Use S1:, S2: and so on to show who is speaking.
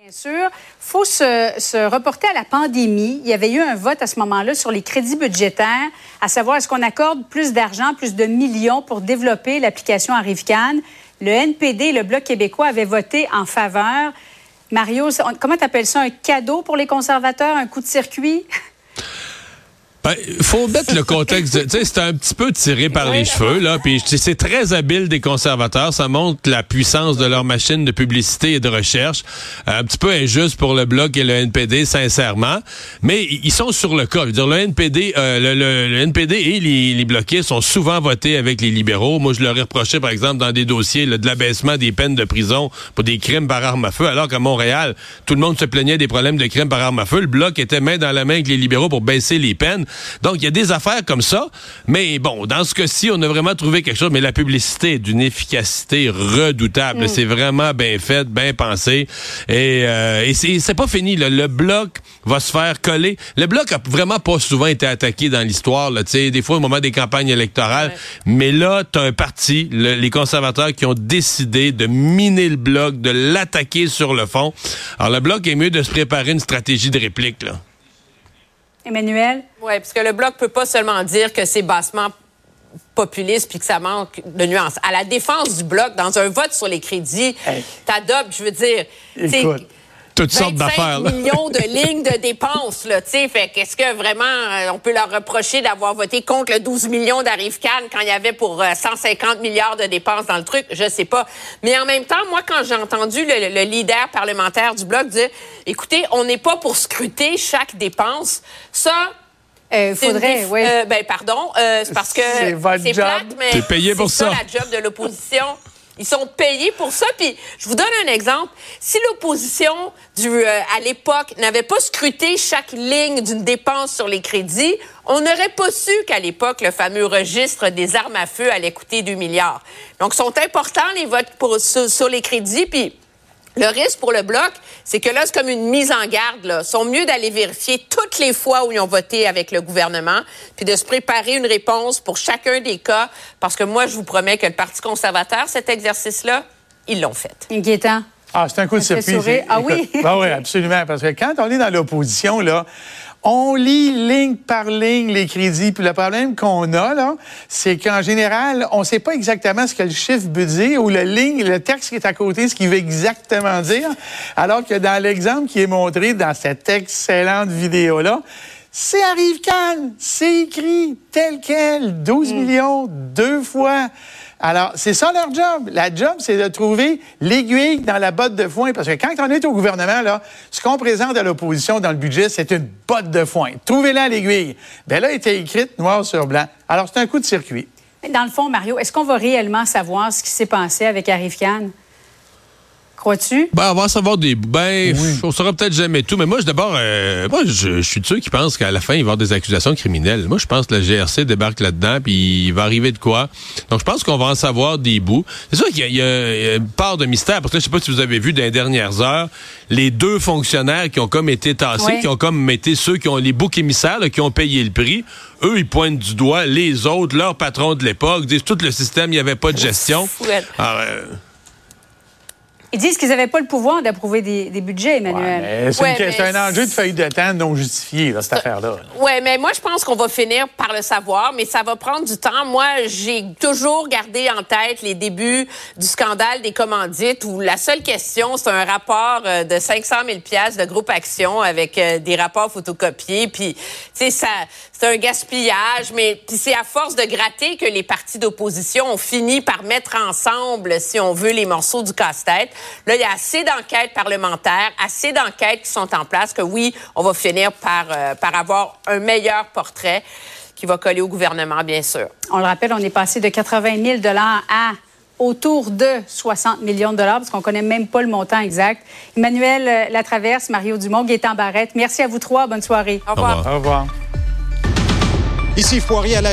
S1: Bien sûr. Faut se, se, reporter à la pandémie. Il y avait eu un vote à ce moment-là sur les crédits budgétaires, à savoir est-ce qu'on accorde plus d'argent, plus de millions pour développer l'application Arrivcan. Le NPD le Bloc québécois avaient voté en faveur. Mario, comment tu appelles ça? Un cadeau pour les conservateurs? Un coup de circuit?
S2: Ben, faut mettre le contexte. Tu sais, c'est un petit peu tiré par les cheveux, là. Puis c'est très habile des conservateurs. Ça montre la puissance de leur machine de publicité et de recherche. Un petit peu injuste pour le Bloc et le NPD, sincèrement. Mais ils sont sur le cas. Je veux dire, le NPD, euh, le, le, NPD et les, les, bloqués sont souvent votés avec les libéraux. Moi, je leur ai reproché, par exemple, dans des dossiers là, de l'abaissement des peines de prison pour des crimes par arme à feu, alors qu'à Montréal, tout le monde se plaignait des problèmes de crimes par arme à feu. Le Bloc était main dans la main avec les libéraux pour baisser les peines. Donc, il y a des affaires comme ça. Mais bon, dans ce cas-ci, on a vraiment trouvé quelque chose. Mais la publicité est d'une efficacité redoutable. Mm. C'est vraiment bien fait, bien pensé. Et, euh, et c'est pas fini. Là. Le bloc va se faire coller. Le bloc a vraiment pas souvent été attaqué dans l'histoire. Des fois, au moment des campagnes électorales. Mais là, tu as un parti, le, les conservateurs, qui ont décidé de miner le bloc, de l'attaquer sur le fond. Alors, le bloc est mieux de se préparer une stratégie de réplique. Là.
S1: Emmanuel?
S3: Oui, parce que le Bloc peut pas seulement dire que c'est bassement populiste puis que ça manque de nuances. À la défense du Bloc, dans un vote sur les crédits, hey. t'adoptes, je veux dire...
S2: Écoute toutes sortes d'affaires.
S3: millions de lignes de dépenses, là, tu sais. Fait qu'est-ce que vraiment euh, on peut leur reprocher d'avoir voté contre le 12 millions d'arrive Cannes quand il y avait pour euh, 150 milliards de dépenses dans le truc? Je sais pas. Mais en même temps, moi, quand j'ai entendu le, le, leader parlementaire du Bloc dire, écoutez, on n'est pas pour scruter chaque dépense, ça,
S1: euh, faudrait, oui.
S3: Euh, ben, pardon, euh, c'est parce que c'est plate, mais
S2: c'est payé pour ça.
S3: ça la job de l'opposition. Ils sont payés pour ça. Puis je vous donne un exemple. Si l'opposition euh, à l'époque n'avait pas scruté chaque ligne d'une dépense sur les crédits, on n'aurait pas su qu'à l'époque le fameux registre des armes à feu allait coûter 2 milliards. Donc sont importants les votes sur, sur les crédits. Puis le risque pour le bloc, c'est que là, c'est comme une mise en garde. Là. Ils sont mieux d'aller vérifier toutes les fois où ils ont voté avec le gouvernement, puis de se préparer une réponse pour chacun des cas, parce que moi, je vous promets que le Parti conservateur, cet exercice-là, ils l'ont fait.
S1: Inquiétant.
S4: Ah, c'est un coup de surprise.
S1: Ah oui?
S4: Ah oui, absolument. Parce que quand on est dans l'opposition, là, on lit ligne par ligne les crédits. Puis le problème qu'on a, là, c'est qu'en général, on ne sait pas exactement ce que le chiffre veut dire ou le ligne, le texte qui est à côté, ce qu'il veut exactement dire. Alors que dans l'exemple qui est montré dans cette excellente vidéo-là, c'est arrive quand c'est écrit tel quel, 12 mm. millions, deux fois. Alors, c'est ça leur job. La job, c'est de trouver l'aiguille dans la botte de foin. Parce que quand on est au gouvernement, là, ce qu'on présente à l'opposition dans le budget, c'est une botte de foin. Trouvez-la l'aiguille. Bien là, elle était écrite noir sur blanc. Alors, c'est un coup de circuit.
S1: Dans le fond, Mario, est-ce qu'on va réellement savoir ce qui s'est passé avec Arif Khan? Crois-tu?
S2: Ben, on va savoir des. Ben, oui. on saura peut-être jamais tout. Mais moi, d'abord, euh, moi, je, je, suis de ceux qui pensent qu'à la fin, il va y avoir des accusations criminelles. Moi, je pense que la GRC débarque là-dedans, puis il va arriver de quoi. Donc, je pense qu'on va en savoir des bouts. C'est sûr qu'il y, y, a une part de mystère, parce que là, je sais pas si vous avez vu dans les dernières heures, les deux fonctionnaires qui ont comme été tassés, oui. qui ont comme été ceux qui ont les boucs émissaires, là, qui ont payé le prix. Eux, ils pointent du doigt les autres, leurs patrons de l'époque, disent tout le système, il n'y avait pas de gestion. Alors, euh,
S1: ils disent qu'ils n'avaient pas le pouvoir d'approuver des, des, budgets, Emmanuel.
S4: Ouais, c'est ouais, un enjeu de feuille de temps non justifié, là, cette affaire-là.
S3: Oui, mais moi, je pense qu'on va finir par le savoir, mais ça va prendre du temps. Moi, j'ai toujours gardé en tête les débuts du scandale des commandites où la seule question, c'est un rapport euh, de 500 000 de groupe Action avec euh, des rapports photocopiés. Puis, tu sais, ça, c'est un gaspillage, mais puis c'est à force de gratter que les partis d'opposition ont fini par mettre ensemble, si on veut, les morceaux du casse-tête. Là, il y a assez d'enquêtes parlementaires, assez d'enquêtes qui sont en place que oui, on va finir par, euh, par avoir un meilleur portrait qui va coller au gouvernement, bien sûr.
S1: On le rappelle, on est passé de 80 000 à autour de 60 millions de dollars, parce qu'on ne connaît même pas le montant exact. Emmanuel euh, Latraverse, Mario Dumont, Gaétan Barrette, merci à vous trois. Bonne soirée.
S3: Au revoir.
S4: Au revoir.
S5: Ici Foirier à la